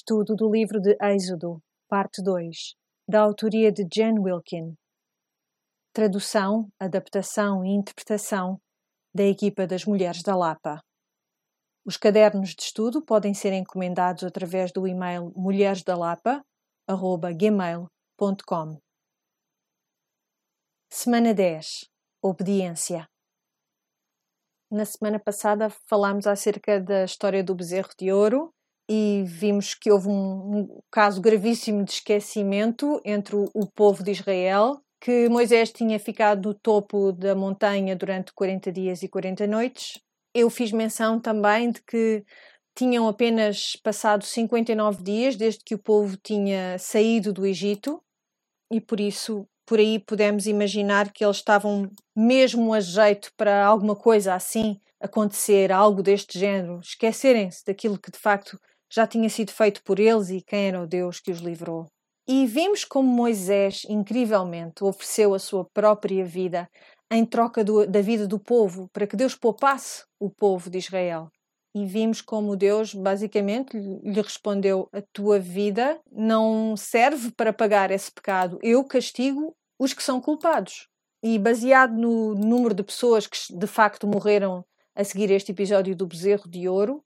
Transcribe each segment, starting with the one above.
Estudo do livro de Êxodo, parte 2, da autoria de Jen Wilkin. Tradução, adaptação e interpretação da equipa das Mulheres da Lapa. Os cadernos de estudo podem ser encomendados através do e-mail mulheresdalapa.gmail.com Semana 10 Obediência Na semana passada falámos acerca da história do bezerro de ouro e vimos que houve um, um caso gravíssimo de esquecimento entre o, o, povo de Israel, que Moisés tinha ficado no topo da montanha durante 40 dias e 40 noites. Eu fiz menção também de que tinham apenas passado 59 dias desde que o povo tinha saído do Egito e por isso por aí podemos imaginar que eles estavam mesmo a jeito para alguma coisa assim acontecer, algo deste género, esquecerem-se daquilo que de facto já tinha sido feito por eles e quem era o Deus que os livrou. E vimos como Moisés, incrivelmente, ofereceu a sua própria vida em troca do, da vida do povo, para que Deus poupasse o povo de Israel. E vimos como Deus, basicamente, lhe respondeu: A tua vida não serve para pagar esse pecado, eu castigo os que são culpados. E baseado no número de pessoas que de facto morreram a seguir este episódio do bezerro de ouro,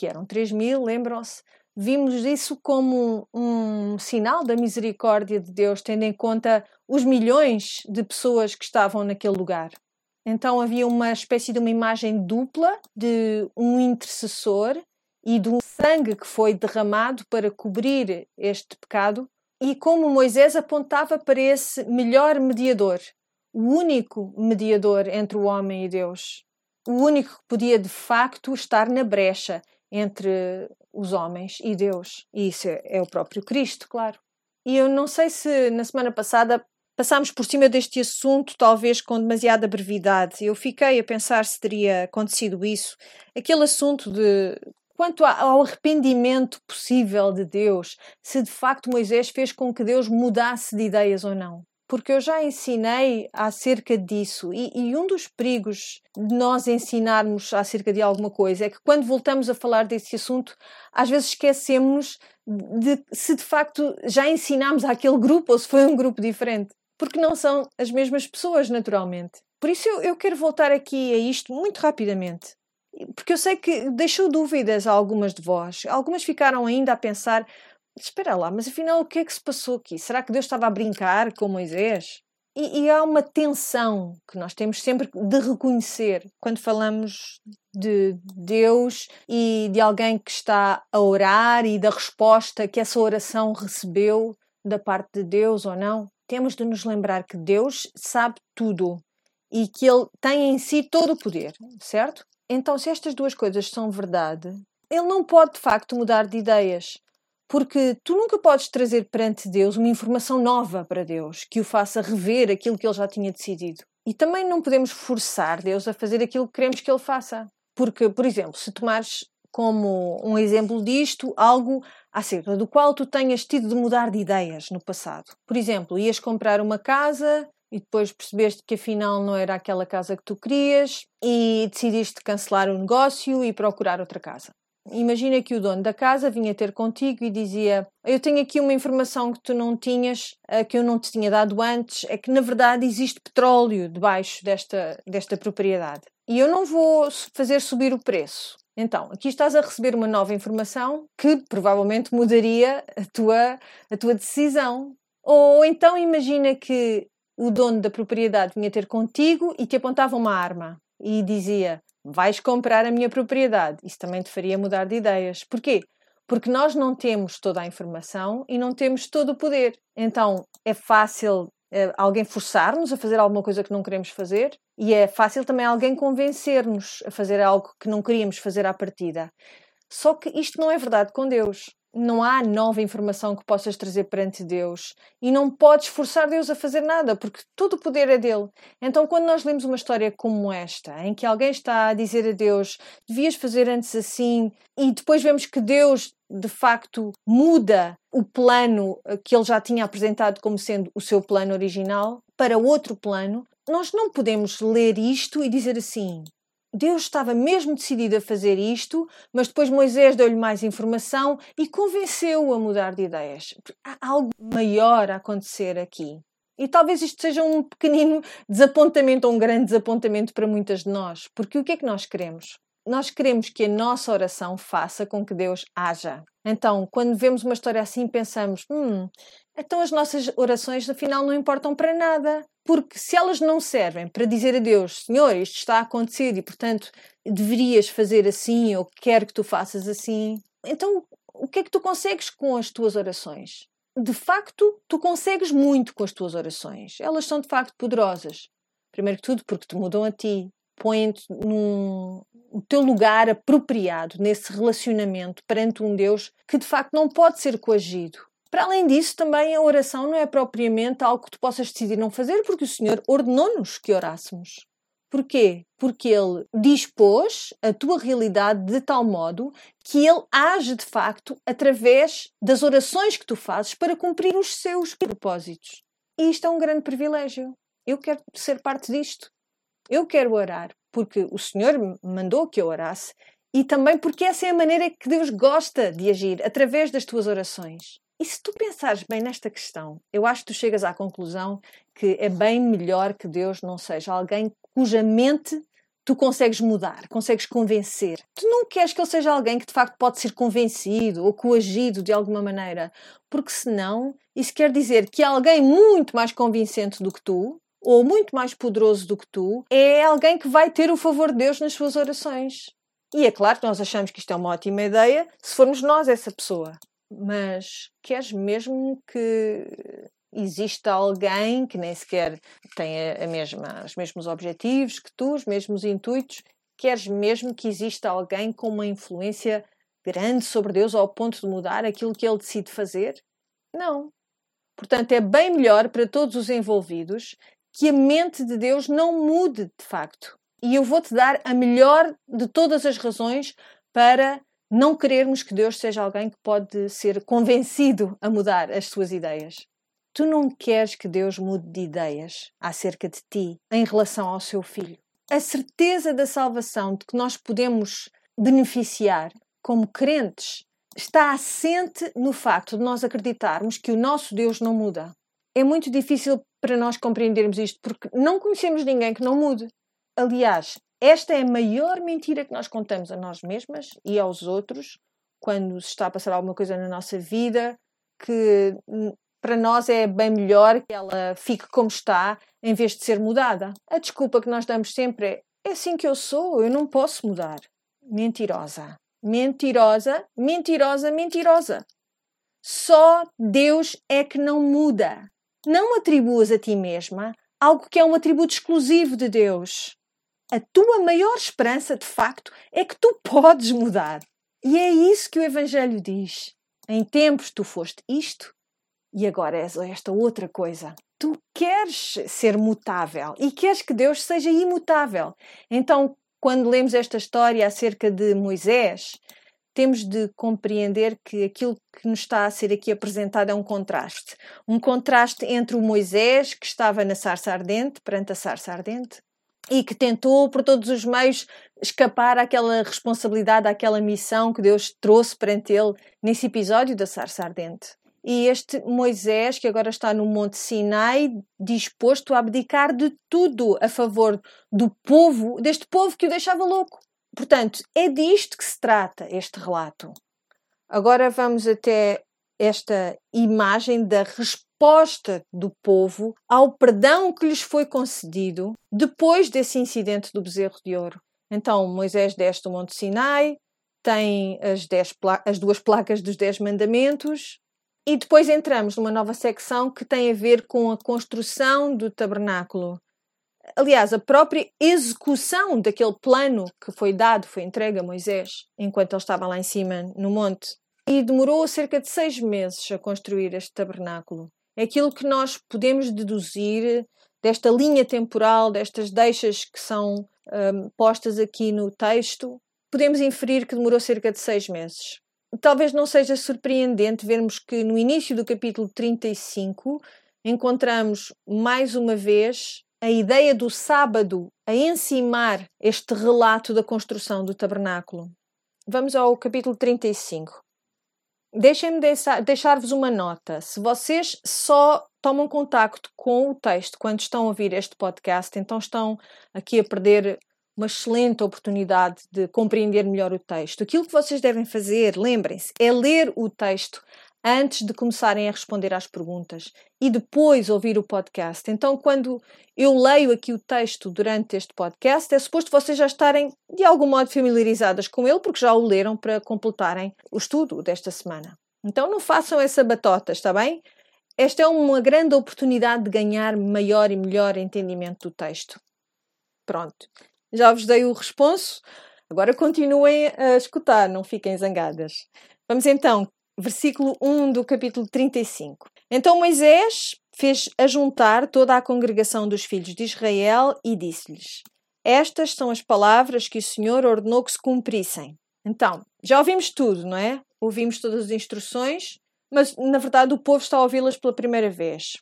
que eram 3 mil, lembram-se? Vimos isso como um, um sinal da misericórdia de Deus, tendo em conta os milhões de pessoas que estavam naquele lugar. Então havia uma espécie de uma imagem dupla de um intercessor e um sangue que foi derramado para cobrir este pecado, e como Moisés apontava para esse melhor mediador, o único mediador entre o homem e Deus, o único que podia de facto estar na brecha entre os homens e Deus. E isso é, é o próprio Cristo, claro. E eu não sei se na semana passada passámos por cima deste assunto, talvez com demasiada brevidade. Eu fiquei a pensar se teria acontecido isso. Aquele assunto de quanto ao arrependimento possível de Deus, se de facto Moisés fez com que Deus mudasse de ideias ou não porque eu já ensinei acerca disso e, e, um dos perigos de nós ensinarmos acerca de alguma coisa é que quando voltamos a falar desse assunto, às vezes esquecemos de se de facto já ensinámos àquele grupo ou se foi um grupo diferente, porque não são as mesmas pessoas, naturalmente. Por isso eu, eu quero voltar aqui a isto muito rapidamente. Porque eu sei que deixou dúvidas a algumas de vós. Algumas ficaram ainda a pensar: espera lá, mas afinal o que é que se passou aqui? Será que Deus estava a brincar com Moisés? E, e, há uma tensão que nós temos sempre de reconhecer quando falamos de Deus e de alguém que está a orar e da resposta que essa oração recebeu da parte de Deus ou não. Temos de nos lembrar que Deus sabe tudo e que Ele tem em si todo o poder, certo? Então, se estas duas coisas são verdade, Ele não pode de facto mudar de ideias. Porque tu nunca podes trazer perante Deus uma informação nova para Deus que o faça rever aquilo que ele já tinha decidido. E também não podemos forçar Deus a fazer aquilo que queremos que ele faça. Porque, por exemplo, se tomares como um exemplo disto algo acerca do qual tu tenhas tido de mudar de ideias no passado. Por exemplo, ias comprar uma casa e depois percebeste que afinal não era aquela casa que tu querias e decidiste cancelar o negócio e procurar outra casa. Imagina que o dono da casa vinha ter contigo e dizia: Eu tenho aqui uma informação que tu não tinhas, eh, que eu não te tinha dado antes, é que na verdade existe petróleo debaixo desta, desta propriedade. E eu não vou fazer subir o preço. Então, aqui estás a receber uma nova informação que provavelmente mudaria a tua, a tua decisão. Ou então imagina que o dono da propriedade vinha ter contigo e te apontava uma arma e dizia: vais comprar a minha propriedade. Isso também te faria mudar de ideias. Porquê? Porque nós não temos toda a informação e não temos todo o poder. Então é fácil é, alguém forçar-nos a fazer alguma coisa que não queremos fazer e é fácil também alguém convencer-nos a fazer algo que não queríamos fazer à partida. Só que isto não é verdade com Deus não há nova informação que possas trazer perante Deus e não podes forçar Deus a fazer nada, porque todo o poder é dele. Então, quando nós lemos uma história como esta, em que alguém está a dizer a Deus, devias fazer antes assim, e depois vemos que Deus de facto muda o plano que ele já tinha apresentado como sendo o seu plano original para outro plano, nós não podemos ler isto e dizer assim: Deus estava mesmo decidido a fazer isto, mas depois Moisés deu-lhe mais informação e convenceu-o a mudar de ideias. Há algo maior a acontecer aqui. E talvez isto seja um pequenino desapontamento ou um grande desapontamento para muitas de nós, porque o que é que nós queremos? Nós queremos que a nossa oração faça com que Deus haja. Então, quando vemos uma história assim, pensamos: hum, então as nossas orações afinal não importam para nada. Porque se elas não servem para dizer a Deus, Senhor, isto está a acontecer e portanto deverias fazer assim ou quero que tu faças assim, então o que é que tu consegues com as tuas orações? De facto, tu consegues muito com as tuas orações. Elas são de facto poderosas. Primeiro que tudo, porque te mudam a ti, põem-te num o teu lugar apropriado nesse relacionamento perante um Deus que de facto não pode ser coagido. Para além disso, também a oração não é propriamente algo que tu possas decidir não fazer, porque o Senhor ordenou-nos que orássemos. Porquê? Porque Ele dispôs a tua realidade de tal modo que Ele age de facto através das orações que tu fazes para cumprir os seus propósitos. E isto é um grande privilégio. Eu quero ser parte disto. Eu quero orar porque o Senhor mandou que eu orasse e também porque essa é a maneira que Deus gosta de agir através das tuas orações. E se tu pensares bem nesta questão, eu acho que tu chegas à conclusão que é bem melhor que Deus não seja alguém cuja mente tu consegues mudar, consegues convencer. Tu não queres que ele seja alguém que de facto pode ser convencido ou coagido de alguma maneira, porque senão isso quer dizer que alguém muito mais convincente do que tu, ou muito mais poderoso do que tu, é alguém que vai ter o favor de Deus nas suas orações. E é claro que nós achamos que isto é uma ótima ideia se formos nós essa pessoa mas queres mesmo que exista alguém que nem sequer tenha a mesma, os mesmos objetivos que tu, os mesmos intuitos, queres mesmo que exista alguém com uma influência grande sobre Deus ao ponto de mudar aquilo que ele decide fazer? Não. Portanto, é bem melhor para todos os envolvidos que a mente de Deus não mude de facto. E eu vou-te dar a melhor de todas as razões para não querermos que Deus seja alguém que pode ser convencido a mudar as suas ideias. Tu não queres que Deus mude de ideias acerca de ti em relação ao seu filho. A certeza da salvação de que nós podemos beneficiar como crentes está assente no facto de nós acreditarmos que o nosso Deus não muda. É muito difícil para nós compreendermos isto porque não conhecemos ninguém que não mude. Aliás, esta é a maior mentira que nós contamos a nós mesmas e aos outros quando se está a passar alguma coisa na nossa vida que hum, para nós é bem melhor que ela fique como está em vez de ser mudada. A desculpa que nós damos sempre é: é assim que eu sou, eu não posso mudar. Mentirosa. Mentirosa, mentirosa, mentirosa. Só Deus é que não muda. Não atribuas a ti mesma algo que é um atributo exclusivo de Deus a tua maior esperança, de facto, é que tu podes mudar. E é isso que o Evangelho diz. Em tempos tu foste isto e agora és esta outra coisa. Tu queres ser mutável e queres que Deus seja imutável. Então, quando lemos esta história acerca de Moisés, temos de compreender que aquilo que nos está a ser aqui apresentado é um contraste. Um contraste entre o Moisés, que estava na sarça ardente, perante a sarça ardente, e que tentou por todos os meios escapar àquela responsabilidade, àquela missão que Deus trouxe perante ele nesse episódio da sarça ardente. E este Moisés, que agora está no Monte Sinai, disposto a abdicar de tudo a favor do povo, deste povo que o deixava louco. Portanto, é disto que se trata este relato. Agora vamos até esta imagem da resposta do povo ao perdão que lhes foi concedido depois desse incidente do bezerro de ouro. Então Moisés desce do Monte Sinai, tem as, dez, as duas placas dos Dez Mandamentos, e depois entramos numa nova secção que tem a ver com a construção do tabernáculo. Aliás, a própria execução daquele plano que foi dado, foi entregue a Moisés, enquanto ele estava lá em cima no monte e demorou cerca de seis meses a construir este tabernáculo. É aquilo que nós podemos deduzir desta linha temporal, destas deixas que são um, postas aqui no texto, podemos inferir que demorou cerca de seis meses. Talvez não seja surpreendente vermos que no início do capítulo 35 encontramos mais uma vez a ideia do sábado a encimar este relato da construção do tabernáculo. Vamos ao capítulo 35. Deixem-me deixar-vos uma nota. Se vocês só tomam contacto com o texto quando estão a ouvir este podcast, então estão aqui a perder uma excelente oportunidade de compreender melhor o texto. Aquilo que vocês devem fazer, lembrem-se, é ler o texto antes de começarem a responder às perguntas e depois ouvir o podcast. Então, quando eu leio aqui o texto durante este podcast, é suposto vocês já estarem de algum modo familiarizadas com ele, porque já o leram para completarem o estudo desta semana. Então, não façam essa batota, está bem? Esta é uma grande oportunidade de ganhar maior e melhor entendimento do texto. Pronto, já vos dei o responso. Agora continuem a escutar, não fiquem zangadas. Vamos então versículo 1 do capítulo 35. Então Moisés fez ajuntar toda a congregação dos filhos de Israel e disse-lhes: Estas são as palavras que o Senhor ordenou que se cumprissem. Então, já ouvimos tudo, não é? Ouvimos todas as instruções, mas na verdade o povo está a ouvi-las pela primeira vez.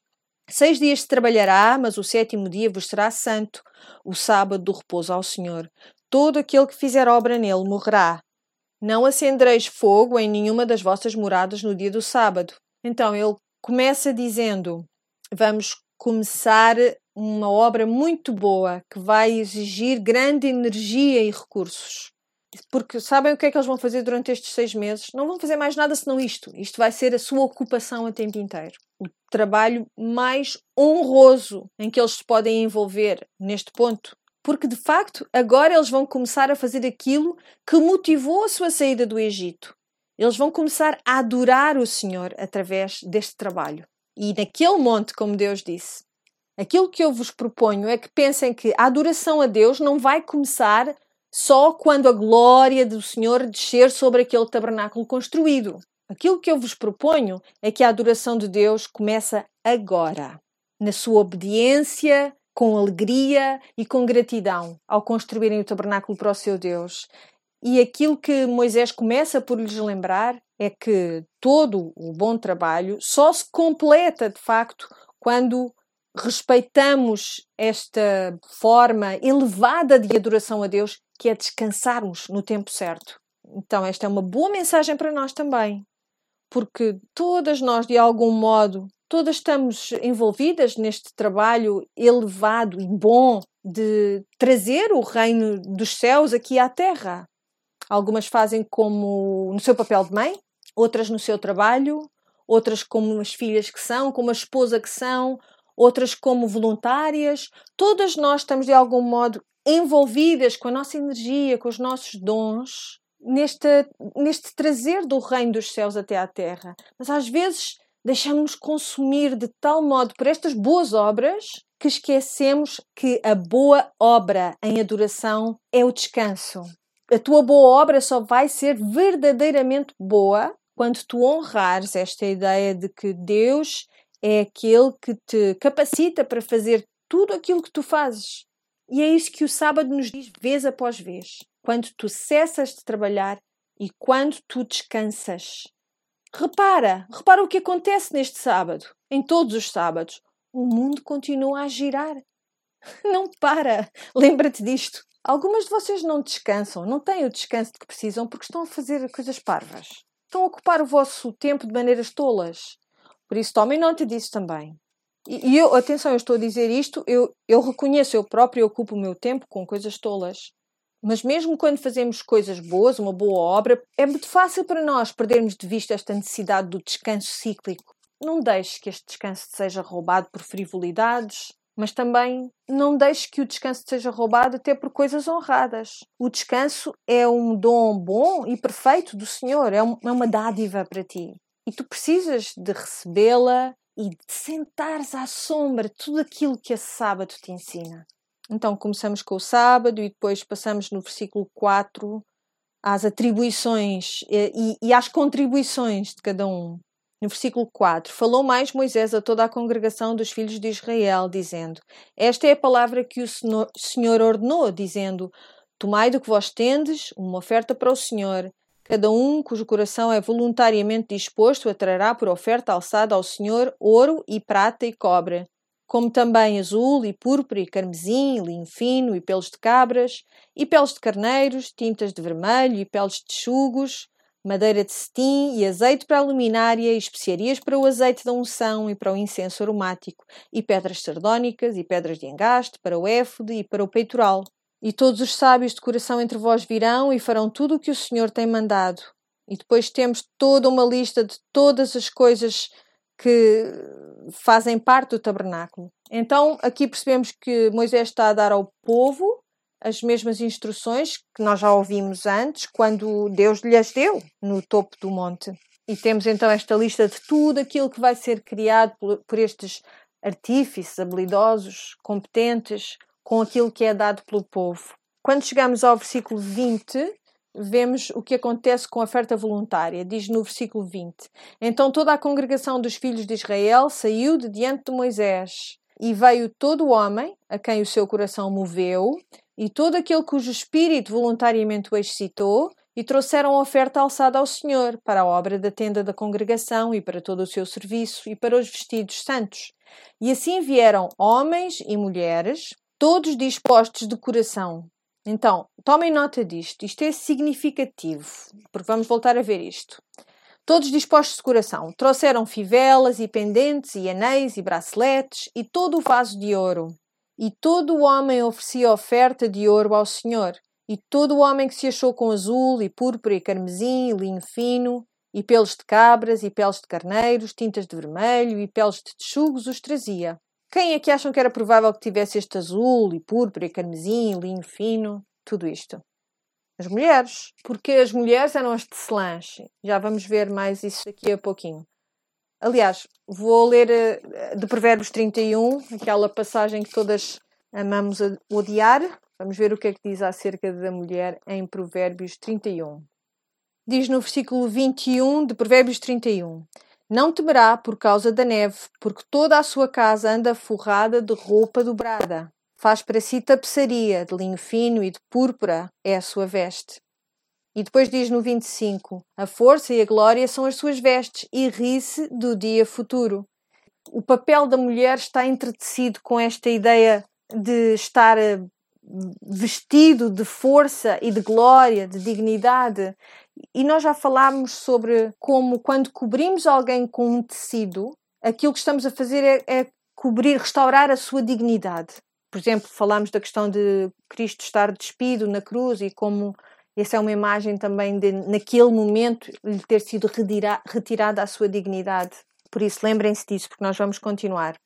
Seis dias se trabalhará, mas o sétimo dia vos será santo, o sábado do repouso ao Senhor. Todo aquele que fizer obra nele morrerá. Não acendereis fogo em nenhuma das vossas moradas no dia do sábado. Então ele começa dizendo: Vamos começar uma obra muito boa que vai exigir grande energia e recursos. Porque sabem o que é que eles vão fazer durante estes seis meses? Não vão fazer mais nada senão isto. Isto vai ser a sua ocupação a tempo inteiro. O trabalho mais honroso em que eles se podem envolver neste ponto porque de facto agora eles vão começar a fazer aquilo que motivou a sua saída do Egito. Eles vão começar a adorar o Senhor através deste trabalho. E naquele monte, como Deus disse, aquilo que eu vos proponho é que pensem que a adoração a Deus não vai começar só quando a glória do Senhor descer sobre aquele tabernáculo construído. Aquilo que eu vos proponho é que a adoração de Deus começa agora, na sua obediência, com alegria e com gratidão ao construírem o tabernáculo para o seu Deus. E aquilo que Moisés começa por lhes lembrar é que todo o bom trabalho só se completa de facto quando respeitamos esta forma elevada de adoração a Deus, que é descansarmos no tempo certo. Então, esta é uma boa mensagem para nós também, porque todas nós, de algum modo, todas estamos envolvidas neste trabalho elevado e bom de trazer o reino dos céus aqui à terra. Algumas fazem como no seu papel de mãe, outras no seu trabalho, outras como as filhas que são, como a esposa que são, outras como voluntárias. Todas nós estamos de algum modo envolvidas com a nossa energia, com os nossos dons, neste, neste trazer do reino dos céus até à terra. Mas às vezes deixamos consumir de tal modo por estas boas obras que esquecemos que a boa obra em adoração é o descanso. A tua boa obra só vai ser verdadeiramente boa quando tu honrares esta ideia de que Deus é aquele que te capacita para fazer tudo aquilo que tu fazes. E é isso que o sábado nos diz vez após vez. Quando tu cessas de trabalhar e quando tu descansas. Repara, repara o que acontece neste sábado, em todos os sábados. O mundo continua a girar. Não para. Lembra-te disto. Algumas de vocês não descansam, não têm o descanso de que precisam porque estão a fazer coisas parvas. Estão a ocupar o vosso tempo de maneiras tolas. Por isso, tomem nota disso também. E, e eu, atenção, eu estou a dizer isto, eu, eu reconheço, eu próprio ocupo o meu tempo com coisas tolas. Mas mesmo quando fazemos coisas boas, uma boa obra, é muito fácil para nós perdermos de vista esta necessidade do descanso cíclico. Não deixe que este descanso seja roubado por frivolidades, mas também não deixe que o descanso seja roubado até por coisas honradas. O descanso é um dom bom e perfeito do Senhor, é, é uma dádiva para ti. E tu precisas de recebê-la e de sentares à sombra tudo aquilo que a sábado te ensina. Então começamos com o sábado e depois passamos no versículo 4 às atribuições eh, e, e às contribuições de cada um. No versículo 4, falou mais Moisés a toda a congregação dos filhos de Israel, dizendo: Esta é a palavra que o Senhor ordenou, dizendo: Tomai do que vós tendes uma oferta para o Senhor. Cada um cujo coração é voluntariamente disposto a trará por oferta alçada ao Senhor ouro e prata e cobre como também azul e púrpura e carmesim, linho fino e pelos de cabras, e peles de carneiros, tintas de vermelho e peles de chugos, madeira de cetim e azeite para a luminária e especiarias para o azeite da unção e para o incenso aromático, e pedras sardónicas e pedras de engaste para o éfode e para o peitoral. E todos os sábios de coração entre vós virão e farão tudo o que o Senhor tem mandado. E depois temos toda uma lista de todas as coisas que fazem parte do tabernáculo. Então aqui percebemos que Moisés está a dar ao povo as mesmas instruções que nós já ouvimos antes, quando Deus lhes deu no topo do monte. E temos então esta lista de tudo aquilo que vai ser criado por estes artífices habilidosos, competentes, com aquilo que é dado pelo povo. Quando chegamos ao versículo 20, vemos o que acontece com a oferta voluntária. Diz no versículo 20: Então toda a congregação dos filhos de Israel saiu de diante de Moisés, e veio todo o homem a quem o seu coração moveu, e todo aquele cujo espírito voluntariamente o excitou, e trouxeram oferta alçada ao Senhor para a obra da tenda da congregação e para todo o seu serviço e para os vestidos santos. E assim vieram homens e mulheres, todos dispostos de coração. Então, tomem nota disto, isto é significativo, porque vamos voltar a ver isto. Todos dispostos de coração, trouxeram fivelas e pendentes e anéis e braceletes e todo o vaso de ouro e todo o homem oferecia oferta de ouro ao Senhor. E todo o homem que se achou com azul e púrpura e carmesim e linho fino, e pelos de cabras e peles de carneiros, tintas de vermelho e peles de texugos os trazia. Quem é que acham que era provável que tivesse este azul e púrpura e carmesim e linho fino? Tudo isto. As mulheres. Porque as mulheres eram as tecelãs. Já vamos ver mais isso daqui a pouquinho. Aliás, vou ler uh, de Provérbios 31, aquela passagem que todas amamos odiar. Vamos ver o que é que diz acerca da mulher em Provérbios 31. Diz no versículo 21 de Provérbios 31: Não temerá por causa da neve, porque toda a sua casa anda forrada de roupa dobrada. Faz para si tapeçaria de linho fino e de púrpura é a sua veste. E depois diz no 25: A força e a glória são as suas vestes, e ri-se do dia futuro. O papel da mulher está entretecido com esta ideia de estar eh, vestido de força e de glória, de dignidade. E nós já falámos sobre como, quando cobrimos alguém com um tecido, aquilo que estamos a fazer é, é cobrir, restaurar a sua dignidade. Por exemplo, falámos da questão de Cristo estar despido na cruz e como essa é uma imagem também de, naquele momento, lhe ter sido retira, retirada a sua dignidade. Por isso, lembrem-se disso, porque nós vamos continuar.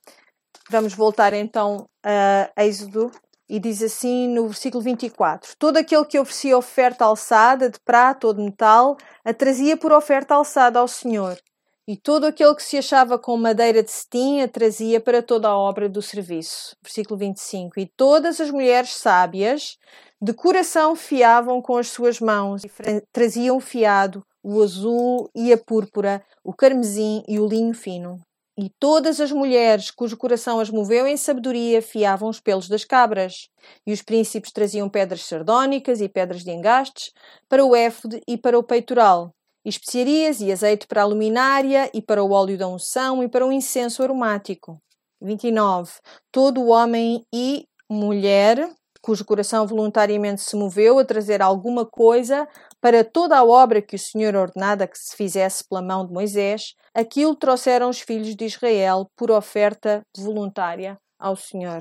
Vamos voltar então a Êxodo e diz assim no versículo 24: Todo aquele que oferecia oferta alçada de prata ou de metal a trazia por oferta alçada ao Senhor. E todo aquele que se achava com madeira de cetim a trazia para toda a obra do serviço. Versículo 25: E todas as mulheres sábias de coração fiavam com as suas mãos e traziam fiado o azul e a púrpura, o carmesim e o linho fino. E todas as mulheres cujo coração as moveu em sabedoria fiavam os pelos das cabras. E os príncipes traziam pedras sardónicas e pedras de engastes para o éfode e para o peitoral, e especiarias e azeite para a luminária e para o óleo da unção e para o incenso aromático. 29. Todo homem e mulher cujo coração voluntariamente se moveu a trazer alguma coisa para toda a obra que o Senhor ordenada que se fizesse pela mão de Moisés, aquilo trouxeram os filhos de Israel por oferta voluntária ao Senhor.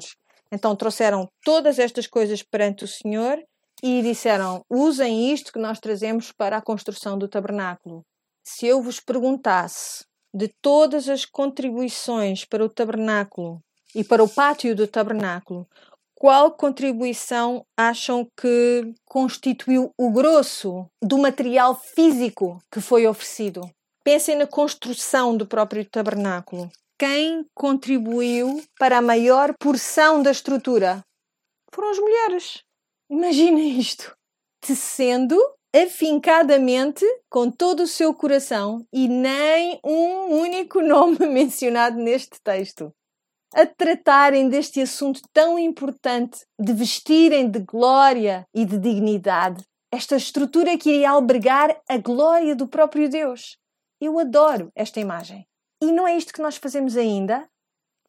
Então trouxeram todas estas coisas perante o Senhor e disseram: usem isto que nós trazemos para a construção do tabernáculo. Se eu vos perguntasse de todas as contribuições para o tabernáculo e para o pátio do tabernáculo, qual contribuição acham que constituiu o grosso do material físico que foi oferecido? Pensem na construção do próprio tabernáculo. Quem contribuiu para a maior porção da estrutura? Foram as mulheres. Imaginem isto. Tecendo afincadamente, com todo o seu coração, e nem um único nome mencionado neste texto a tratarem deste assunto tão importante, de vestirem de glória e de dignidade, esta estrutura que iria albergar a glória do próprio Deus. Eu adoro esta imagem. E não é isto que nós fazemos ainda?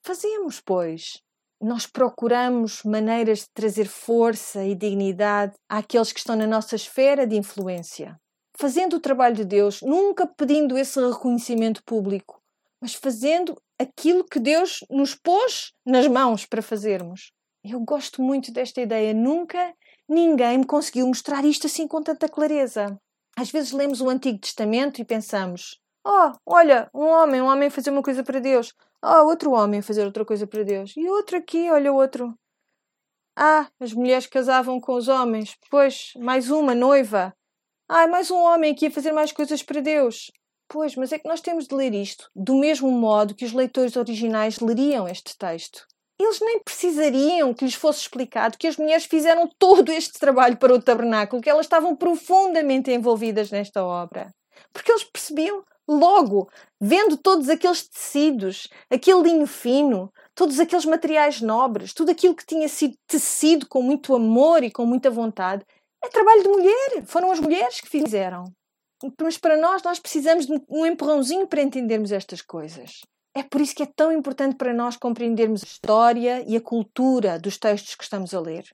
Fazemos, pois. Nós procuramos maneiras de trazer força e dignidade àqueles que estão na nossa esfera de influência. Fazendo o trabalho de Deus, nunca pedindo esse reconhecimento público, mas fazendo aquilo que Deus nos pôs nas mãos para fazermos. Eu gosto muito desta ideia. Nunca ninguém me conseguiu mostrar isto assim com tanta clareza. Às vezes lemos o Antigo Testamento e pensamos: Oh, olha, um homem, um homem fazer uma coisa para Deus. Oh, outro homem fazer outra coisa para Deus. E outro aqui, olha outro. Ah, as mulheres casavam com os homens. Pois, mais uma noiva. Ah, mais um homem que ia fazer mais coisas para Deus. Pois, mas é que nós temos de ler isto do mesmo modo que os leitores originais leriam este texto eles nem precisariam que lhes fosse explicado que as mulheres fizeram todo este trabalho para o tabernáculo, que elas estavam profundamente envolvidas nesta obra. Porque eles percebiam logo, vendo todos aqueles tecidos, aquele linho fino, todos aqueles materiais nobres, tudo aquilo que tinha sido tecido com muito amor e com muita vontade, é trabalho de mulher. Foram as mulheres que fizeram. Mas para nós, nós precisamos de um empurrãozinho para entendermos estas coisas. É por isso que é tão importante para nós compreendermos a história e a cultura dos textos que estamos a ler.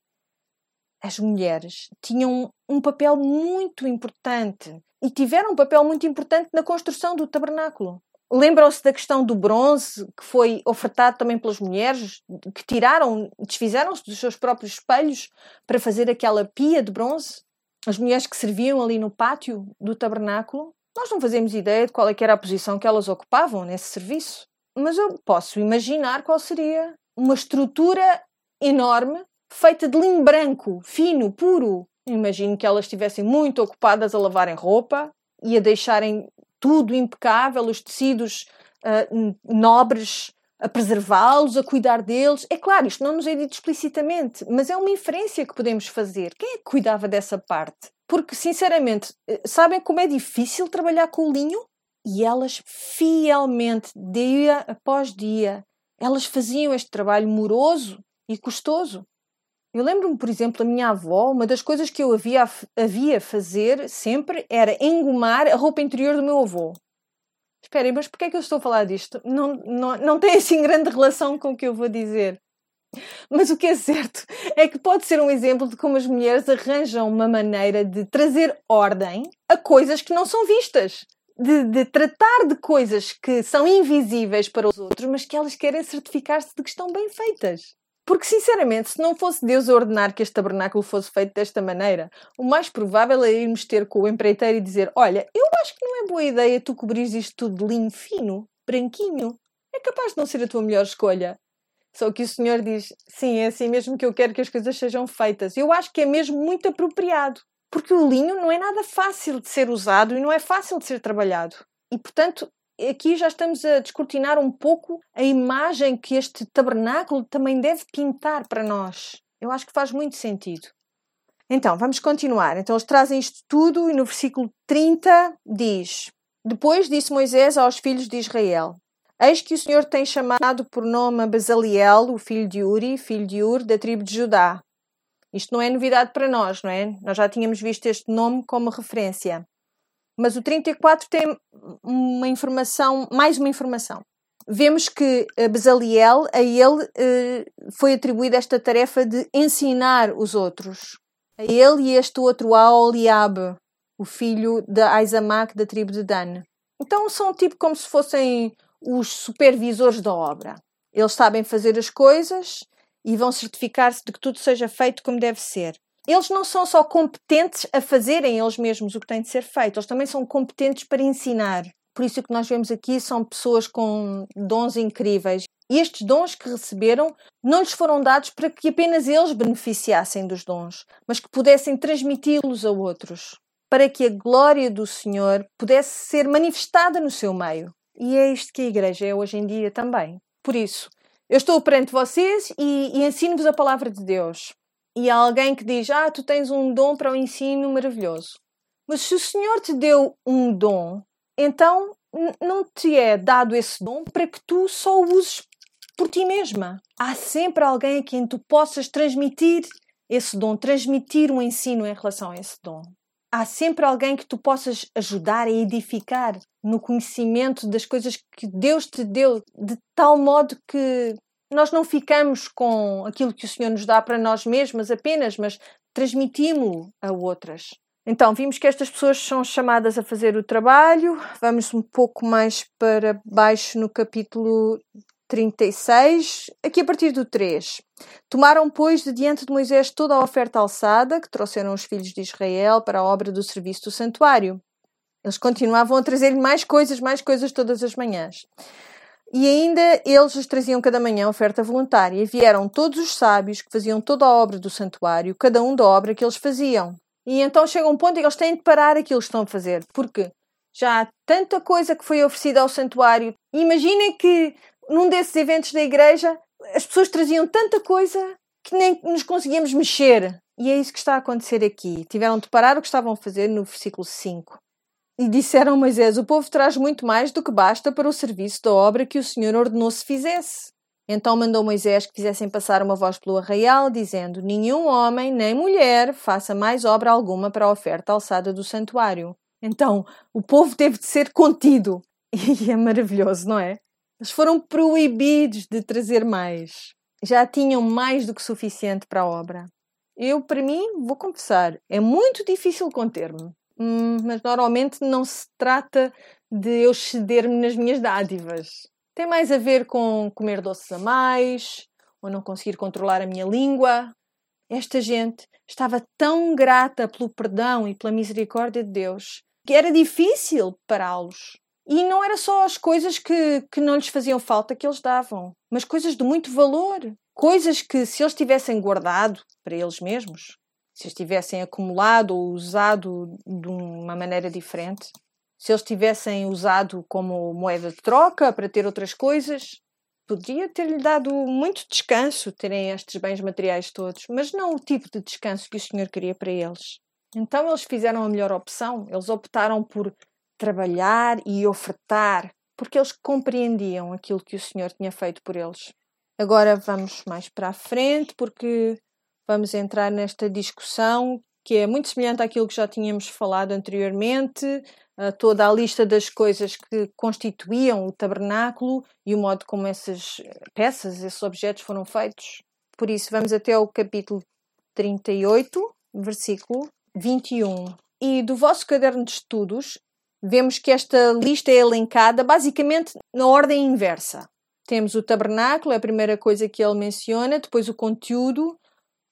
As mulheres tinham um papel muito importante e tiveram um papel muito importante na construção do tabernáculo. Lembram-se da questão do bronze que foi ofertado também pelas mulheres, que tiraram, desfizeram-se dos seus próprios espelhos para fazer aquela pia de bronze? As mulheres que serviam ali no pátio do tabernáculo nós não fazemos ideia de qual é era a posição que elas ocupavam nesse serviço, mas eu posso imaginar qual seria uma estrutura enorme, feita de linho branco, fino, puro. Imagino que elas estivessem muito ocupadas a lavarem roupa e a deixarem tudo impecável, os tecidos uh, nobres a preservá-los, a cuidar deles. É claro, isto não nos é dito explicitamente, mas é uma inferência que podemos fazer. Quem é que cuidava dessa parte? Porque, sinceramente, eh, sabem como é difícil trabalhar com o linho? E elas, fielmente, dia após dia, elas faziam este trabalho moroso e custoso. Eu lembro-me, por exemplo, da minha avó, uma das coisas que eu havia, havia fazer sempre era engomar a roupa interior do meu avô. Esperem, mas porquê é que eu estou a falar disto? Não, não, não tem assim grande relação com o que eu vou dizer. Mas o que é certo é que pode ser um exemplo de como as mulheres arranjam uma maneira de trazer ordem a coisas que não são vistas. De, de, tratar de coisas que são invisíveis para os outros, mas que elas querem certificar-se de que estão bem feitas. Porque, sinceramente, se não fosse Deus a ordenar que este tabernáculo fosse feito desta maneira, o mais provável é irmos ter com o empreiteiro e dizer: Olha, eu acho que não é boa ideia tu cobrires isto tudo de linho fino, branquinho. É capaz de não ser a tua melhor escolha. Só que o Senhor diz: sim, é assim mesmo que eu quero que as coisas sejam feitas. Eu acho que é mesmo muito apropriado, porque o linho não é nada fácil de ser usado e não é fácil de ser trabalhado. E portanto, aqui já estamos a descortinar um pouco a imagem que este tabernáculo também deve pintar para nós. Eu acho que faz muito sentido. Então, vamos continuar. Então, eles trazem isto tudo e no versículo 30 diz: Depois disse Moisés aos filhos de Israel: Eis que o Senhor tem chamado por nome Bezaliel, o filho de Uri, filho de Ur, da tribo de Judá. Isto não é novidade para nós, não é? Nós já tínhamos visto este nome como referência. Mas o 34 tem uma informação, mais uma informação. Vemos que Bezaliel, a ele eh, foi atribuída esta tarefa de ensinar os outros. A ele e este outro Aoliabe, o filho de Aizamac da tribo de Dan. Então são tipo como se fossem os supervisores da obra. Eles sabem fazer as coisas e vão certificar-se de que tudo seja feito como deve ser. Eles não são só competentes a fazerem eles mesmos o que tem de ser feito, eles também são competentes para ensinar. Por isso o que nós vemos aqui são pessoas com dons incríveis. E estes dons que receberam não lhes foram dados para que apenas eles beneficiassem dos dons, mas que pudessem transmiti-los a outros, para que a glória do Senhor pudesse ser manifestada no seu meio. E é isto que a igreja é hoje em dia também. Por isso, eu estou perante vocês e, e ensino-vos a palavra de Deus. E há alguém que diz: Ah, tu tens um dom para o ensino maravilhoso. Mas se o Senhor te deu um dom, então não te é dado esse dom para que tu só o uses por ti mesma. Há sempre alguém a quem tu possas transmitir esse dom, transmitir um ensino em relação a esse dom. Há sempre alguém que tu possas ajudar a edificar no conhecimento das coisas que Deus te deu, de tal modo que nós não ficamos com aquilo que o Senhor nos dá para nós mesmas apenas, mas transmitimos-lo a outras. Então, vimos que estas pessoas são chamadas a fazer o trabalho. Vamos um pouco mais para baixo no capítulo 36, aqui a partir do 3. Tomaram, pois, de diante de Moisés toda a oferta alçada que trouxeram os filhos de Israel para a obra do serviço do santuário. Eles continuavam a trazer-lhe mais coisas, mais coisas todas as manhãs. E ainda eles lhes traziam cada manhã oferta voluntária. E vieram todos os sábios que faziam toda a obra do santuário, cada um da obra que eles faziam. E então chega um ponto em que eles têm de parar aquilo que estão a fazer, porque já há tanta coisa que foi oferecida ao santuário. Imaginem que num desses eventos da igreja as pessoas traziam tanta coisa que nem nos conseguíamos mexer. E é isso que está a acontecer aqui. Tiveram de parar o que estavam a fazer no versículo 5. E disseram Moisés: O povo traz muito mais do que basta para o serviço da obra que o Senhor ordenou se fizesse. Então mandou Moisés que fizessem passar uma voz pelo arraial, dizendo: Nenhum homem nem mulher faça mais obra alguma para a oferta alçada do santuário. Então o povo teve de ser contido. E é maravilhoso, não é? Eles foram proibidos de trazer mais. Já tinham mais do que suficiente para a obra. Eu, para mim, vou confessar, é muito difícil conter-me. Hum, mas normalmente não se trata de eu ceder-me nas minhas dádivas. Tem mais a ver com comer doces a mais, ou não conseguir controlar a minha língua. Esta gente estava tão grata pelo perdão e pela misericórdia de Deus que era difícil pará-los. E não era só as coisas que, que não lhes faziam falta que eles davam, mas coisas de muito valor. Coisas que, se eles tivessem guardado para eles mesmos, se eles tivessem acumulado ou usado de uma maneira diferente, se eles tivessem usado como moeda de troca para ter outras coisas, poderia ter-lhe dado muito descanso terem estes bens materiais todos, mas não o tipo de descanso que o Senhor queria para eles. Então eles fizeram a melhor opção, eles optaram por trabalhar e ofertar, porque eles compreendiam aquilo que o Senhor tinha feito por eles. Agora vamos mais para a frente, porque vamos entrar nesta discussão que é muito semelhante àquilo que já tínhamos falado anteriormente, toda a lista das coisas que constituíam o tabernáculo e o modo como essas peças, esses objetos foram feitos. Por isso, vamos até o capítulo 38, versículo 21. E do vosso caderno de estudos, vemos que esta lista é elencada basicamente na ordem inversa. Temos o tabernáculo, é a primeira coisa que ele menciona, depois o conteúdo,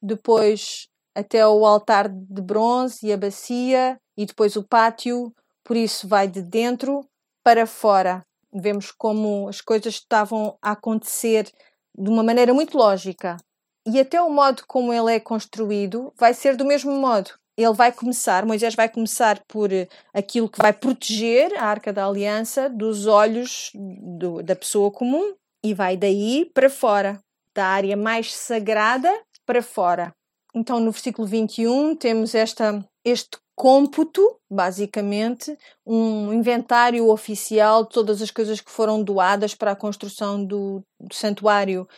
depois até o altar de bronze e a bacia, e depois o pátio, por isso vai de dentro para fora. Vemos como as coisas estavam a acontecer de uma maneira muito lógica. E até o modo como ele é construído vai ser do mesmo modo ele vai começar, Moisés vai começar por eh, aquilo que vai proteger a arca da aliança dos olhos do, da pessoa comum e vai daí para fora, da área mais sagrada para fora. Então, no versículo 21, temos esta, este cômputo, basicamente, um inventário oficial de todas as coisas que foram doadas para a construção do, do santuário.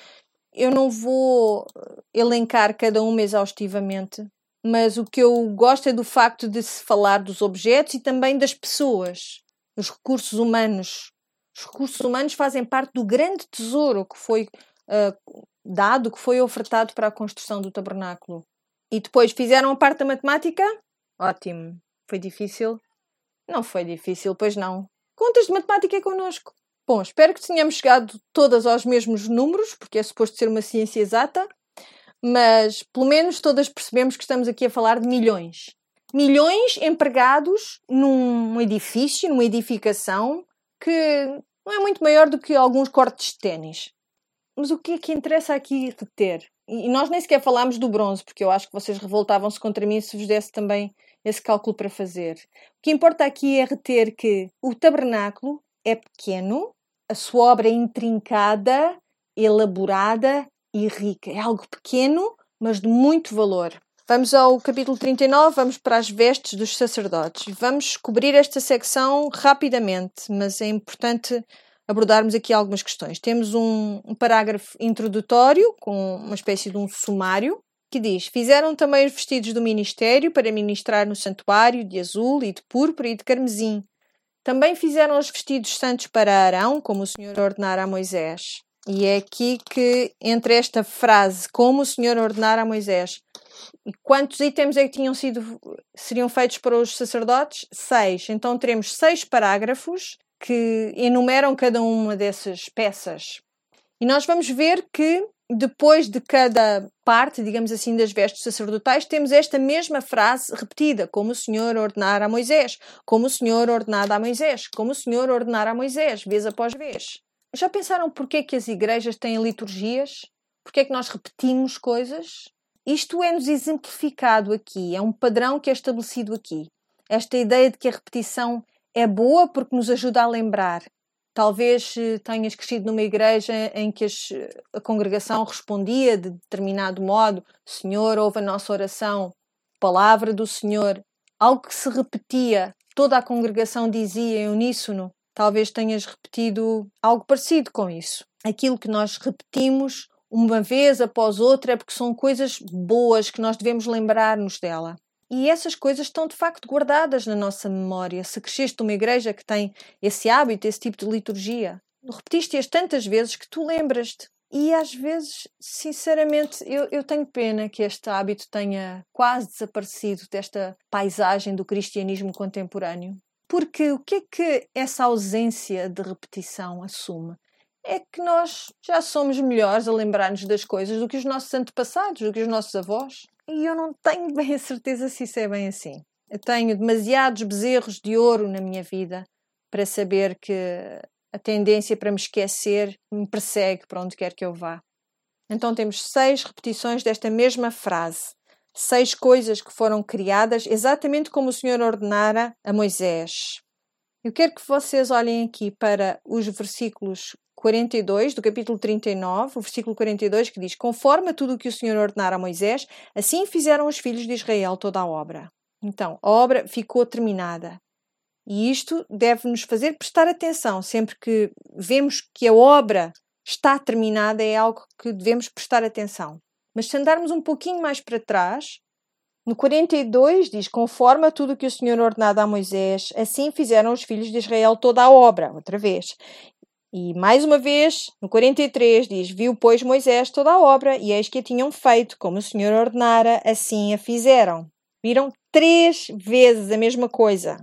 Eu não vou elencar cada uma exaustivamente, mas o que eu gosto é do facto de se falar dos objetos e também das pessoas, os recursos humanos. Os recursos humanos fazem parte do grande tesouro que foi uh, dado, que foi ofertado para a construção do tabernáculo. E depois fizeram a parte da matemática? Ótimo. Foi difícil? Não foi difícil, pois não. Contas de matemática é connosco. Bom, espero que tenhamos chegado todas aos mesmos números, porque é suposto ser uma ciência exata mas pelo menos todas percebemos que estamos aqui a falar de milhões. Milhões empregados num edifício, numa edificação que não é muito maior do que alguns cortes de ténis. Mas o que é que interessa aqui reter? E nós nem sequer falámos do bronze, porque eu acho que vocês revoltavam-se contra mim se vos desse também esse cálculo para fazer. O que importa aqui é reter que o tabernáculo é pequeno, a sua obra é intrincada, elaborada e rica. É algo pequeno, mas de muito valor. Vamos ao capítulo 39, vamos para as vestes dos sacerdotes. Vamos cobrir esta secção rapidamente, mas é importante abordarmos aqui algumas questões. Temos um, um parágrafo introdutório, com uma espécie de um sumário, que diz: Fizeram também os vestidos do ministério para ministrar no santuário de azul e de púrpura e de carmesim. Também fizeram os vestidos santos para Arão, como o Senhor ordenara a Moisés. E é aqui que, entre esta frase, como o Senhor ordenara a Moisés, e quantos itens é que tinham sido, seriam feitos para os sacerdotes? Seis. Então teremos seis parágrafos que enumeram cada uma dessas peças. E nós vamos ver que depois de cada parte, digamos assim, das vestes sacerdotais, temos esta mesma frase repetida, como o Senhor ordenara a Moisés, como o Senhor ordenara a Moisés, como o Senhor ordenara a Moisés, vez após vez. Já pensaram porquê que as igrejas têm liturgias? Porquê que nós repetimos coisas? Isto é-nos exemplificado aqui, é um padrão que é estabelecido aqui. Esta ideia de que a repetição é boa porque nos ajuda a lembrar, Talvez eh, tenhas crescido numa igreja em que a congregação respondia de determinado modo: Senhor, ouve a nossa oração, palavra do Senhor, algo que se repetia, toda a congregação dizia em uníssono. Talvez tenhas repetido algo parecido com isso. Aquilo que nós repetimos uma vez após outra é porque são coisas boas que nós devemos lembrar-nos dela. E essas coisas estão de facto guardadas na nossa memória. Se cresceste numa igreja que tem esse hábito, esse tipo de liturgia, repetiste-as tantas vezes que tu lembras-te. E às vezes, sinceramente, eu, eu tenho pena que este hábito tenha quase desaparecido desta paisagem do cristianismo contemporâneo. Porque o que é que essa ausência de repetição assume? É que nós já somos melhores a lembrar-nos das coisas do que os nossos antepassados, do que os nossos avós. E eu não tenho bem a certeza se isso é bem assim. Eu tenho demasiados bezerros de ouro na minha vida para saber que a tendência para me esquecer me persegue para onde quer que eu vá. Então temos seis repetições desta mesma frase. Seis coisas que foram criadas exatamente como o Senhor ordenara a Moisés. Eu quero que vocês olhem aqui para os versículos 42 do capítulo 39, o versículo 42, que diz: Conforme a tudo o que o Senhor ordenara a Moisés, assim fizeram os filhos de Israel toda a obra. Então, a obra ficou terminada. E isto deve nos fazer prestar atenção. Sempre que vemos que a obra está terminada, é algo que devemos prestar atenção. Mas se andarmos um pouquinho mais para trás, no 42 diz: Conforme a tudo que o Senhor ordenado a Moisés, assim fizeram os filhos de Israel toda a obra, outra vez. E mais uma vez, no 43 diz: Viu, pois, Moisés toda a obra, e eis que a tinham feito, como o Senhor ordenara, assim a fizeram. Viram três vezes a mesma coisa.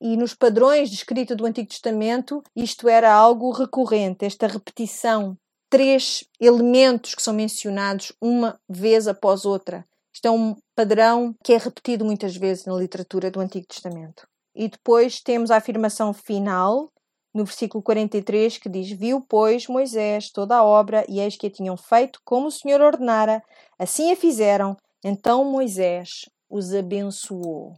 E nos padrões de escrita do Antigo Testamento, isto era algo recorrente, esta repetição. Três elementos que são mencionados uma vez após outra. Isto é um padrão que é repetido muitas vezes na literatura do Antigo Testamento. E depois temos a afirmação final, no versículo 43, que diz: Viu, pois, Moisés toda a obra, e eis que a tinham feito como o Senhor ordenara, assim a fizeram. Então Moisés os abençoou.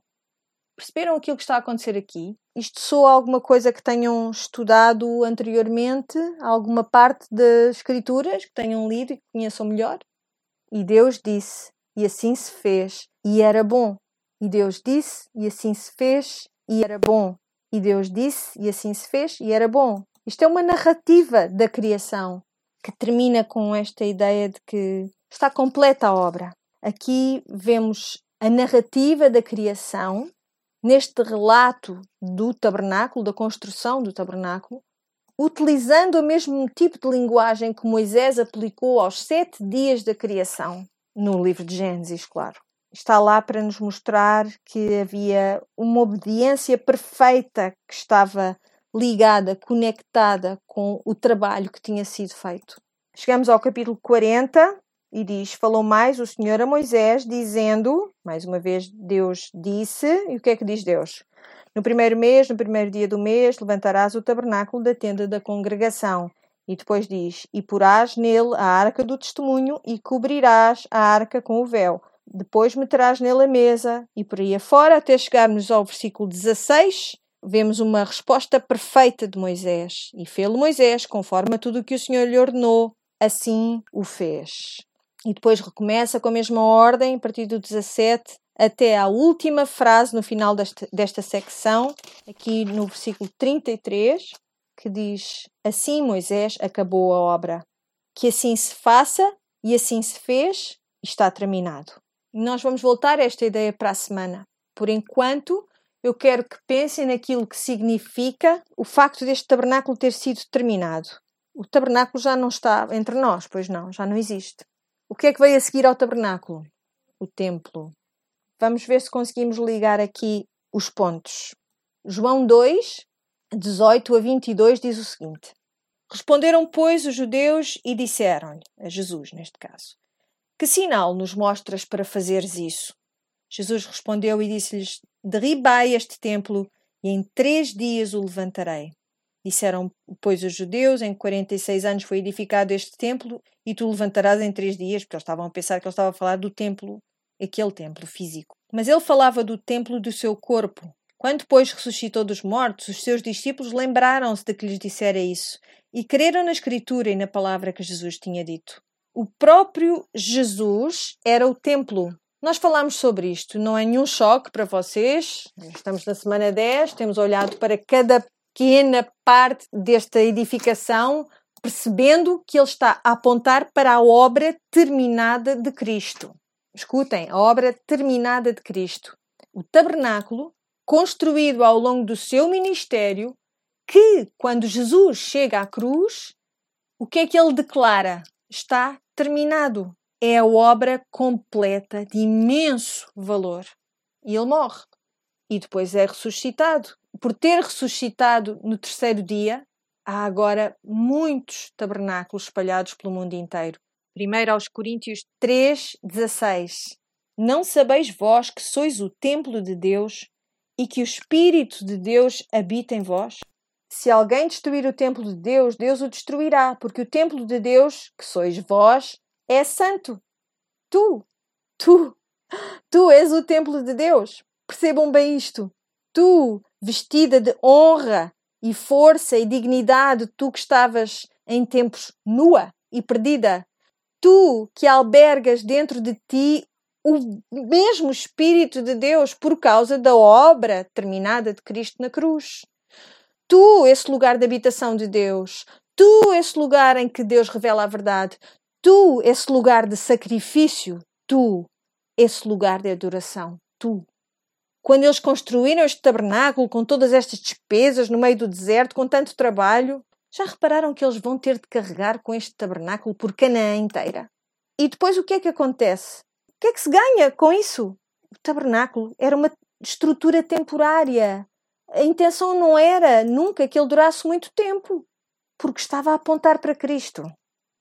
Perceberam aquilo que está a acontecer aqui? Isto soa alguma coisa que tenham estudado anteriormente, alguma parte das Escrituras que tenham lido e que conheçam melhor? E Deus disse, e assim se fez, e era bom. E Deus disse, e assim se fez, e era bom. E Deus disse, e assim se fez, e era bom. Isto é uma narrativa da criação que termina com esta ideia de que está completa a obra. Aqui vemos a narrativa da criação, neste relato do tabernáculo, da construção do tabernáculo, utilizando o mesmo tipo de linguagem que Moisés aplicou aos sete dias da criação, no livro de Gênesis, claro está lá para nos mostrar que havia uma obediência perfeita que estava ligada, conectada com o trabalho que tinha sido feito. Chegamos ao capítulo 40 e diz: Falou mais o Senhor a Moisés, dizendo, mais uma vez Deus disse, e o que é que diz Deus? No primeiro mês, no primeiro dia do mês, levantarás o tabernáculo da tenda da congregação. E depois diz: E porás nele a arca do testemunho, e cobrirás a arca com o véu. Depois meterás nele a mesa e por aí afora, até chegarmos ao versículo 16, vemos uma resposta perfeita de Moisés. E fê-lo Moisés, conforme a tudo o que o Senhor lhe ordenou, assim o fez. E depois recomeça com a mesma ordem, a partir do 17 até à última frase no final desta, desta secção, aqui no versículo 33, que diz: Assim Moisés acabou a obra. Que assim se faça, e assim se fez, está terminado. Nós vamos voltar a esta ideia para a semana. Por enquanto, eu quero que pensem naquilo que significa o facto deste tabernáculo ter sido terminado. O tabernáculo já não está entre nós, pois não, já não existe. O que é que veio a seguir ao tabernáculo? O templo. Vamos ver se conseguimos ligar aqui os pontos. João 2, 18 a 22 diz o seguinte: Responderam, pois, os judeus e disseram-lhe, a Jesus neste caso, que sinal nos mostras para fazeres isso? Jesus respondeu e disse-lhes: Derribai este templo e em três dias o levantarei. Disseram, pois, os judeus: Em 46 anos foi edificado este templo e tu levantarás em três dias, porque eles estavam a pensar que ele estava a falar do templo, aquele templo físico. Mas ele falava do templo do seu corpo. Quando, depois, ressuscitou dos mortos, os seus discípulos lembraram-se de que lhes dissera isso e creram na Escritura e na palavra que Jesus tinha dito. O próprio Jesus era o templo. Nós falamos sobre isto, não é nenhum choque para vocês. Estamos na semana 10, temos olhado para cada pequena parte desta edificação, percebendo que ele está a apontar para a obra terminada de Cristo. Escutem, a obra terminada de Cristo. O tabernáculo, construído ao longo do seu ministério, que quando Jesus chega à cruz, o que é que ele declara? Está terminado. É a obra completa de imenso valor. E ele morre. E depois é ressuscitado. Por ter ressuscitado no terceiro dia, há agora muitos tabernáculos espalhados pelo mundo inteiro. Primeiro aos Coríntios 3, 16. Não sabeis vós que sois o templo de Deus e que o Espírito de Deus habita em vós? Se alguém destruir o templo de Deus, Deus o destruirá, porque o templo de Deus, que sois vós, é santo. Tu, tu, tu és o templo de Deus. Percebam bem isto. Tu, vestida de honra e força e dignidade, tu que estavas em tempos nua e perdida, tu que albergas dentro de ti o mesmo Espírito de Deus por causa da obra terminada de Cristo na cruz. Tu, esse lugar de habitação de Deus. Tu, esse lugar em que Deus revela a verdade. Tu, esse lugar de sacrifício. Tu, esse lugar de adoração. Tu. Quando eles construíram este tabernáculo com todas estas despesas no meio do deserto, com tanto trabalho, já repararam que eles vão ter de carregar com este tabernáculo por Canaã inteira? E depois o que é que acontece? O que é que se ganha com isso? O tabernáculo era uma estrutura temporária a intenção não era nunca que ele durasse muito tempo, porque estava a apontar para Cristo,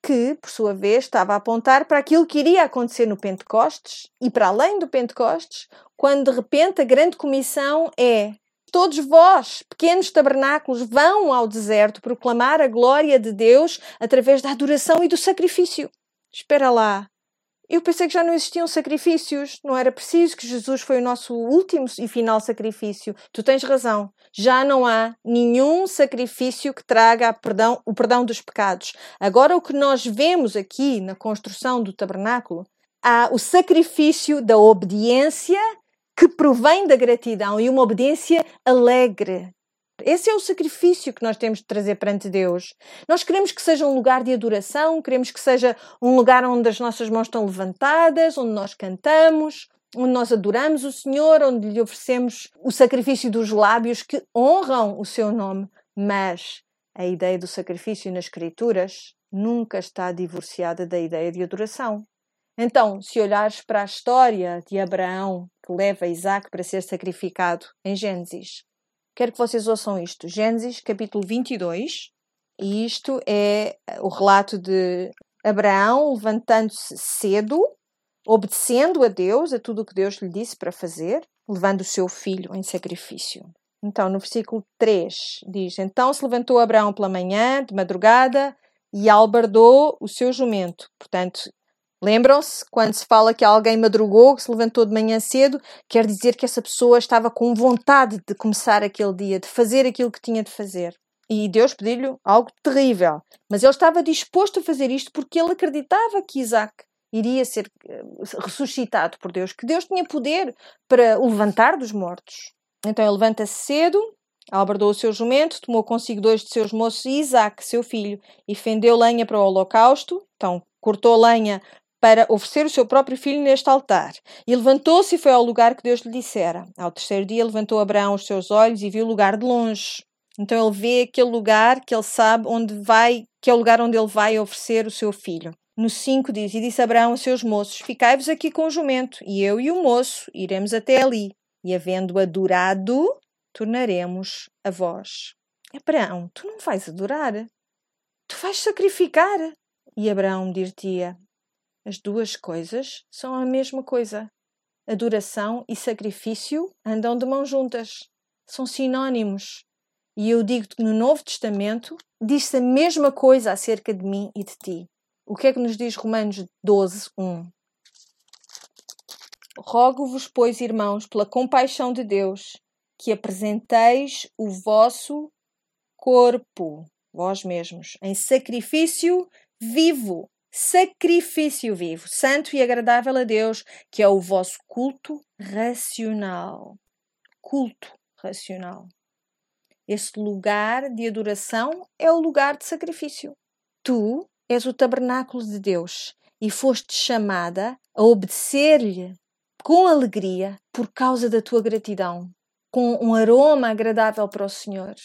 que, por sua vez, estava a apontar para aquilo que iria acontecer no Pentecostes e para além do Pentecostes, quando de repente a grande comissão é Todos vós, pequenos tabernáculos, vão ao deserto proclamar a glória de Deus através da adoração e do sacrifício. Espera lá, eu pensei que já não existiam sacrifícios, não era preciso que Jesus foi o nosso último e final sacrifício. Tu tens razão, já não há nenhum sacrifício que traga perdão, o perdão dos pecados. Agora, o que nós vemos aqui na construção do tabernáculo, há o sacrifício da obediência que provém da gratidão e uma obediência alegre, esse é o sacrifício que nós temos de trazer perante Deus. Nós queremos que seja um lugar de adoração, queremos que seja um lugar onde as nossas mãos estão levantadas, onde nós cantamos, onde nós adoramos o Senhor, onde lhe oferecemos o sacrifício dos lábios que honram o seu nome. Mas a ideia do sacrifício nas Escrituras nunca está divorciada da ideia de adoração. Então, se olhares para a história de Abraão, que leva Isaac para ser sacrificado em Gênesis, Quero que vocês ouçam isto. Gênesis, capítulo 22. E isto é o relato de Abraão levantando-se cedo, obedecendo a Deus, a tudo o que Deus lhe disse para fazer, levando o seu filho em sacrifício. Então, no versículo 3 diz: Então se levantou Abraão pela manhã, de madrugada, e albardou o seu jumento. Portanto, Lembram-se, quando se fala que alguém madrugou, que se levantou de manhã cedo, quer dizer que essa pessoa estava com vontade de começar aquele dia, de fazer aquilo que tinha de fazer. E Deus pediu-lhe algo terrível. Mas ele estava disposto a fazer isto porque ele acreditava que Isaac iria ser eh, ressuscitado por Deus, que Deus tinha poder para o levantar dos mortos. Então ele levanta-se cedo, albardou o seu jumento, tomou consigo dois de seus moços e Isaac, seu filho, e fendeu lenha para o holocausto. Então cortou lenha para oferecer o seu próprio filho neste altar. E levantou-se e foi ao lugar que Deus lhe dissera. Ao terceiro dia levantou Abraão os seus olhos e viu o lugar de longe. Então ele vê aquele lugar que ele sabe onde vai, que é o lugar onde ele vai oferecer o seu filho. No 5 diz: E disse Abraão aos seus moços: Ficai-vos aqui com o jumento, e eu e o moço iremos até ali. E havendo adorado, tornaremos a vós. Abraão, tu não vais adorar, tu vais sacrificar. E Abraão dir-te-ia: as duas coisas são a mesma coisa. Adoração e sacrifício andam de mãos juntas. São sinónimos. E eu digo que no Novo Testamento diz-se a mesma coisa acerca de mim e de ti. O que é que nos diz Romanos 12, 1? Rogo-vos, pois, irmãos, pela compaixão de Deus, que apresenteis o vosso corpo, vós mesmos, em sacrifício vivo, sacrifício vivo, santo e agradável a Deus, que é o vosso culto racional. Culto racional. Esse lugar de adoração é o lugar de sacrifício. Tu és o tabernáculo de Deus e foste chamada a obedecer-lhe com alegria por causa da tua gratidão, com um aroma agradável para o Senhor,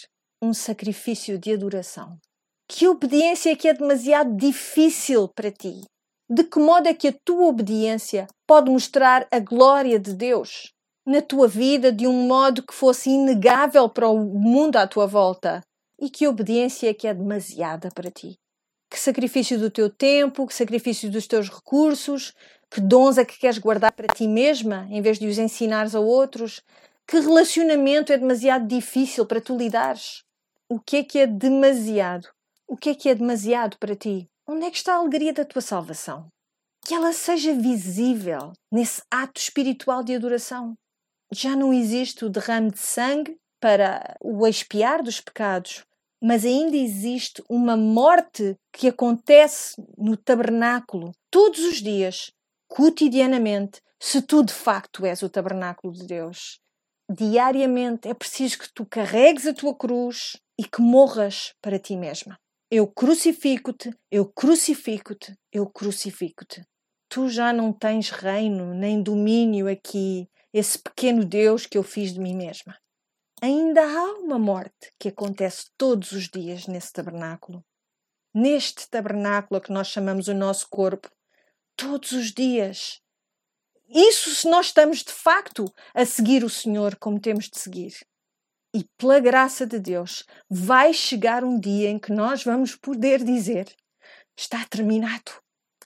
um sacrifício de adoração. Que obediência é que é demasiado difícil para ti? De que modo é que a tua obediência pode mostrar a glória de Deus na tua vida de um modo que fosse inegável para o mundo à tua volta? E que obediência é que é demasiada para ti? Que sacrifício do teu tempo, que sacrifício dos teus recursos, que dons é que queres guardar para ti mesma em vez de os ensinares a outros? Que relacionamento é demasiado difícil para tu lidares? O que é que é demasiado? O que é que é demasiado para ti? Onde é que está a alegria da tua salvação? Que ela seja visível nesse ato espiritual de adoração. Já não existe o derrame de sangue para o expiar dos pecados, mas ainda existe uma morte que acontece no tabernáculo todos os dias, cotidianamente, se tu de facto és o tabernáculo de Deus. Diariamente é preciso que tu carregues a tua cruz e que morras para ti mesma. Eu crucifico-te, eu crucifico-te, eu crucifico-te. Tu já não tens reino nem domínio aqui, esse pequeno Deus que eu fiz de mim mesma. Ainda há uma morte que acontece todos os dias nesse tabernáculo. Neste tabernáculo que nós chamamos o nosso corpo, todos os dias. Isso se nós estamos de facto a seguir o Senhor como temos de seguir. E pela graça de Deus, vai chegar um dia em que nós vamos poder dizer: está terminado.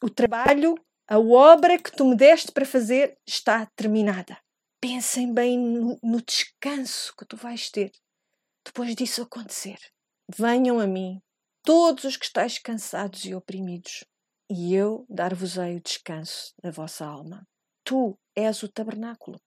O trabalho, a obra que tu me deste para fazer está terminada. Pensem bem no, no descanso que tu vais ter depois disso acontecer. Venham a mim, todos os que estáis cansados e oprimidos, e eu dar-vos-ei o descanso da vossa alma. Tu és o tabernáculo.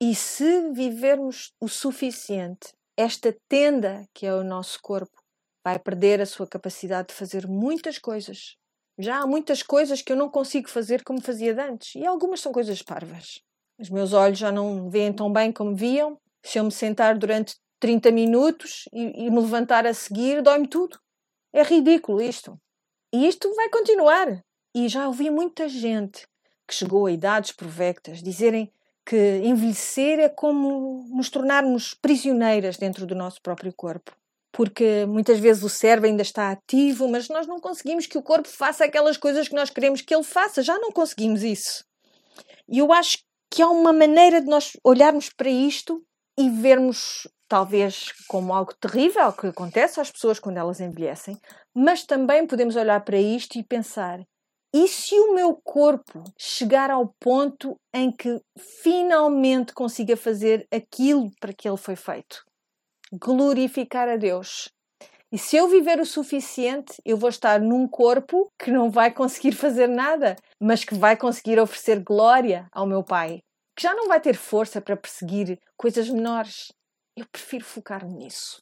E se vivermos o suficiente esta tenda, que é o nosso corpo, vai perder a sua capacidade de fazer muitas coisas. Já há muitas coisas que eu não consigo fazer como fazia antes, e algumas são coisas parvas. Os meus olhos já não veem tão bem como viam. Se eu me sentar durante 30 minutos e, e me levantar a seguir, dói-me tudo. É ridículo isto. E isto vai continuar. E já ouvi muita gente que chegou a idades provectas dizerem que envelhecer é como nos tornarmos prisioneiras dentro do nosso próprio corpo. Porque muitas vezes o cérebro ainda está ativo, mas nós não conseguimos que o corpo faça aquelas coisas que nós queremos que ele faça. Já não conseguimos isso. E eu acho que há uma maneira de nós olharmos para isto e vermos, talvez, como algo terrível que acontece às pessoas quando elas envelhecem, mas também podemos olhar para isto e pensar: e se o meu corpo chegar ao ponto em que finalmente consiga fazer aquilo para que ele foi feito? Glorificar a Deus. E se eu viver o suficiente, eu vou estar num corpo que não vai conseguir fazer nada, mas que vai conseguir oferecer glória ao meu Pai, que já não vai ter força para perseguir coisas menores. Eu prefiro focar-me nisso.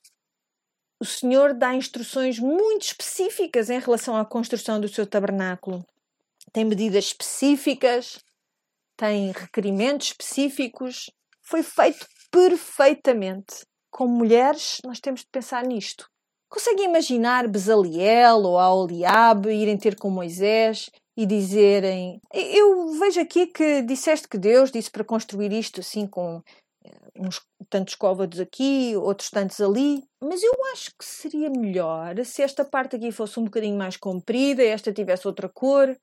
O Senhor dá instruções muito específicas em relação à construção do seu tabernáculo tem medidas específicas, tem requerimentos específicos. Foi feito perfeitamente. Como mulheres, nós temos de pensar nisto. Conseguem imaginar Bezaliel ou Aoliabe irem ter com Moisés e dizerem: Eu vejo aqui que disseste que Deus disse para construir isto assim com eh, uns tantos côvados aqui, outros tantos ali, mas eu acho que seria melhor se esta parte aqui fosse um bocadinho mais comprida, esta tivesse outra cor.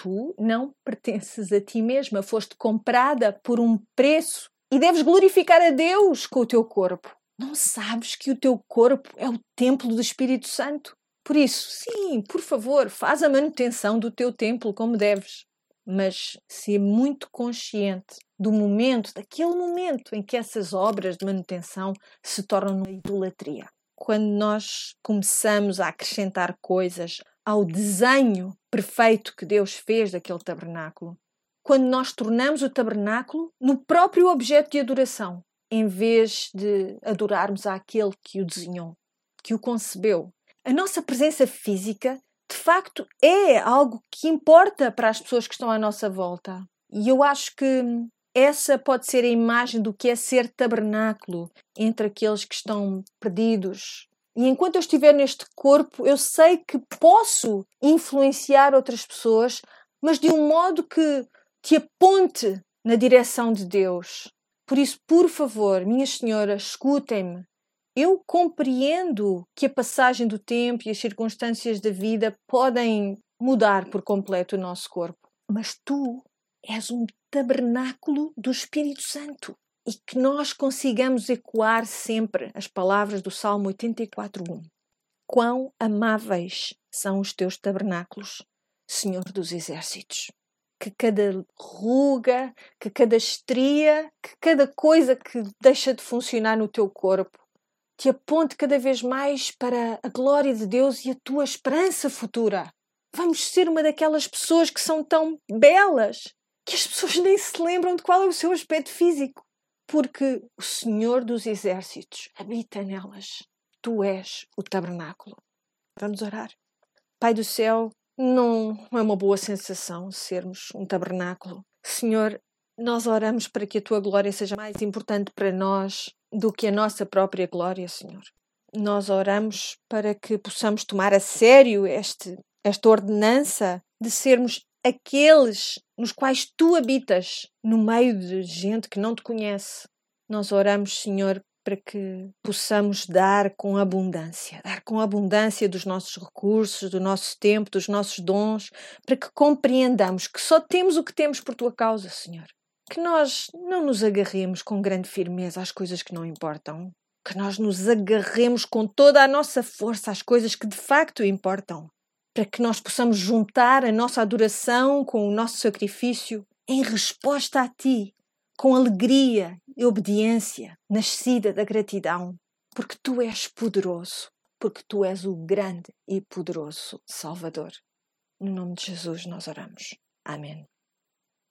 Tu não pertences a ti mesma, foste comprada por um preço e deves glorificar a Deus com o teu corpo. Não sabes que o teu corpo é o templo do Espírito Santo? Por isso, sim, por favor, faz a manutenção do teu templo como deves. Mas se é muito consciente do momento, daquele momento em que essas obras de manutenção se tornam uma idolatria. Quando nós começamos a acrescentar coisas ao desenho perfeito que Deus fez daquele tabernáculo, quando nós tornamos o tabernáculo no próprio objeto de adoração, em vez de adorarmos àquele que o desenhou, que o concebeu, a nossa presença física de facto é algo que importa para as pessoas que estão à nossa volta. E eu acho que essa pode ser a imagem do que é ser tabernáculo entre aqueles que estão perdidos. E enquanto eu estiver neste corpo, eu sei que posso influenciar outras pessoas, mas de um modo que te aponte na direção de Deus. Por isso, por favor, minhas senhoras, escutem-me. Eu compreendo que a passagem do tempo e as circunstâncias da vida podem mudar por completo o nosso corpo, mas tu és um tabernáculo do Espírito Santo e que nós consigamos ecoar sempre as palavras do Salmo 84:1. Quão amáveis são os teus tabernáculos, Senhor dos exércitos. Que cada ruga, que cada estria, que cada coisa que deixa de funcionar no teu corpo te aponte cada vez mais para a glória de Deus e a tua esperança futura. Vamos ser uma daquelas pessoas que são tão belas que as pessoas nem se lembram de qual é o seu aspecto físico, porque o Senhor dos Exércitos habita nelas. Tu és o tabernáculo. Vamos orar. Pai do céu, não é uma boa sensação sermos um tabernáculo. Senhor, nós oramos para que a tua glória seja mais importante para nós do que a nossa própria glória, Senhor. Nós oramos para que possamos tomar a sério este, esta ordenança de sermos aqueles nos quais tu habitas, no meio de gente que não te conhece. Nós oramos, Senhor, para que possamos dar com abundância, dar com abundância dos nossos recursos, do nosso tempo, dos nossos dons, para que compreendamos que só temos o que temos por tua causa, Senhor que nós não nos agarremos com grande firmeza às coisas que não importam, que nós nos agarremos com toda a nossa força às coisas que de facto importam, para que nós possamos juntar a nossa adoração com o nosso sacrifício em resposta a Ti, com alegria e obediência, nascida da gratidão, porque Tu és poderoso, porque Tu és o grande e poderoso Salvador. No nome de Jesus nós oramos. Amém.